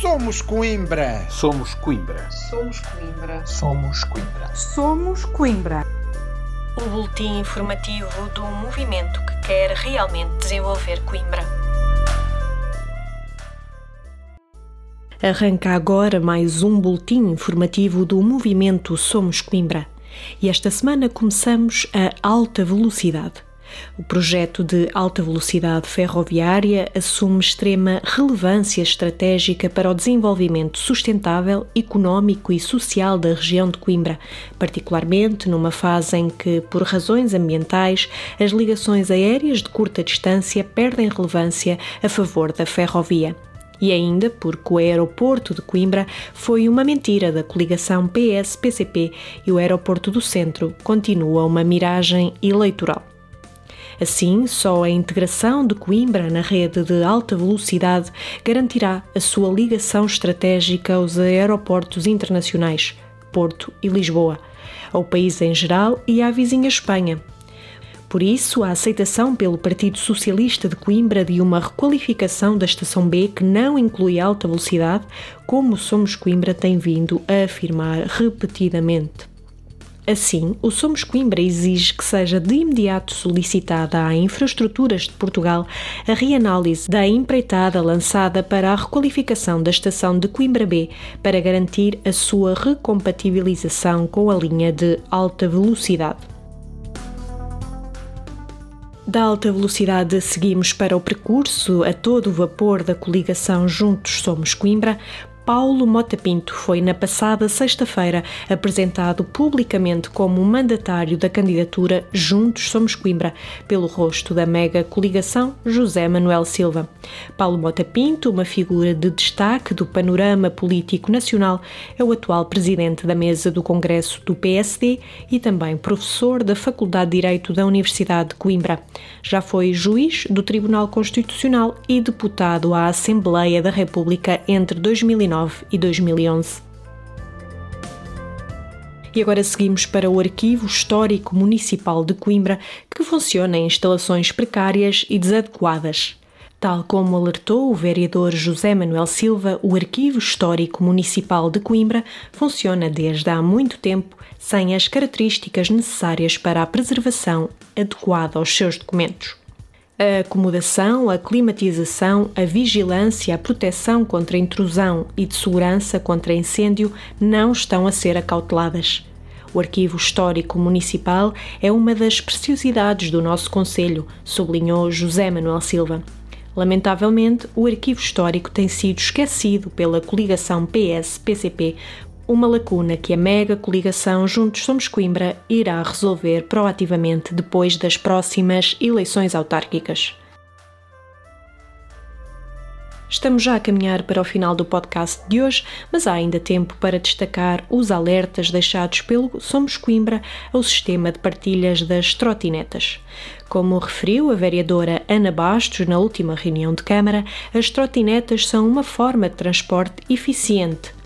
Somos Coimbra. Somos Coimbra. Somos Coimbra. Somos Coimbra. Somos Coimbra. O boletim informativo do movimento que quer realmente desenvolver Coimbra. Arranca agora mais um boletim informativo do movimento Somos Coimbra. E esta semana começamos a alta velocidade. O projeto de alta velocidade ferroviária assume extrema relevância estratégica para o desenvolvimento sustentável, económico e social da região de Coimbra, particularmente numa fase em que, por razões ambientais, as ligações aéreas de curta distância perdem relevância a favor da ferrovia e ainda porque o aeroporto de Coimbra foi uma mentira da coligação PS-PCP e o aeroporto do centro continua uma miragem eleitoral. Assim, só a integração de Coimbra na rede de alta velocidade garantirá a sua ligação estratégica aos aeroportos internacionais, Porto e Lisboa, ao país em geral e à vizinha Espanha. Por isso, a aceitação pelo Partido Socialista de Coimbra de uma requalificação da Estação B que não inclui alta velocidade, como Somos Coimbra tem vindo a afirmar repetidamente. Assim, o Somos Coimbra exige que seja de imediato solicitada à Infraestruturas de Portugal a reanálise da empreitada lançada para a requalificação da estação de Coimbra B para garantir a sua recompatibilização com a linha de alta velocidade. Da alta velocidade seguimos para o percurso a todo vapor da coligação Juntos Somos Coimbra, Paulo Mota Pinto foi na passada sexta-feira apresentado publicamente como mandatário da candidatura Juntos Somos Coimbra pelo rosto da mega coligação José Manuel Silva. Paulo Mota Pinto, uma figura de destaque do panorama político nacional, é o atual presidente da mesa do Congresso do PSD e também professor da Faculdade de Direito da Universidade de Coimbra. Já foi juiz do Tribunal Constitucional e deputado à Assembleia da República entre 2009 2009 e 2011. E agora seguimos para o Arquivo Histórico Municipal de Coimbra, que funciona em instalações precárias e desadequadas. Tal como alertou o vereador José Manuel Silva, o Arquivo Histórico Municipal de Coimbra funciona desde há muito tempo sem as características necessárias para a preservação adequada aos seus documentos. A acomodação, a climatização, a vigilância, a proteção contra intrusão e de segurança contra incêndio não estão a ser acauteladas. O Arquivo Histórico Municipal é uma das preciosidades do nosso Conselho, sublinhou José Manuel Silva. Lamentavelmente, o arquivo histórico tem sido esquecido pela coligação PS-PCP uma lacuna que a mega coligação Juntos Somos Coimbra irá resolver proativamente depois das próximas eleições autárquicas. Estamos já a caminhar para o final do podcast de hoje, mas há ainda tempo para destacar os alertas deixados pelo Somos Coimbra ao sistema de partilhas das trotinetas. Como referiu a vereadora Ana Bastos na última reunião de Câmara, as trotinetas são uma forma de transporte eficiente,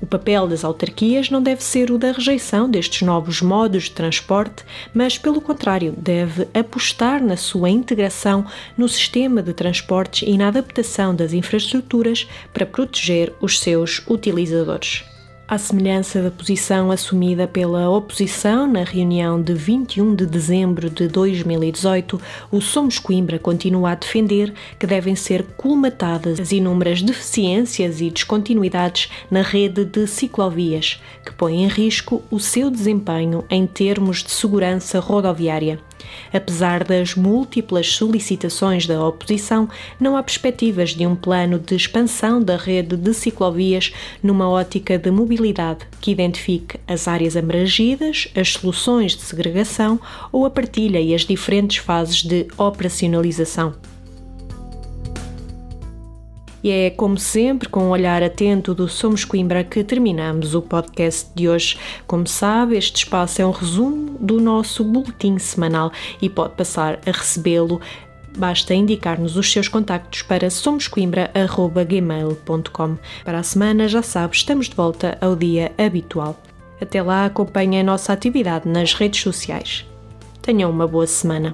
o papel das autarquias não deve ser o da rejeição destes novos modos de transporte, mas, pelo contrário, deve apostar na sua integração no sistema de transportes e na adaptação das infraestruturas para proteger os seus utilizadores à semelhança da posição assumida pela oposição na reunião de 21 de dezembro de 2018, o Somos Coimbra continua a defender que devem ser colmatadas as inúmeras deficiências e descontinuidades na rede de ciclovias, que põem em risco o seu desempenho em termos de segurança rodoviária. Apesar das múltiplas solicitações da oposição, não há perspectivas de um plano de expansão da rede de ciclovias numa ótica de mobilidade que identifique as áreas abrangidas, as soluções de segregação ou a partilha e as diferentes fases de operacionalização. E é, como sempre, com um olhar atento do Somos Coimbra que terminamos o podcast de hoje. Como sabe, este espaço é um resumo do nosso boletim semanal e pode passar a recebê-lo Basta indicar-nos os seus contactos para somoscoimbra.gmail.com. Para a semana, já sabe, estamos de volta ao dia habitual. Até lá, acompanhe a nossa atividade nas redes sociais. Tenham uma boa semana.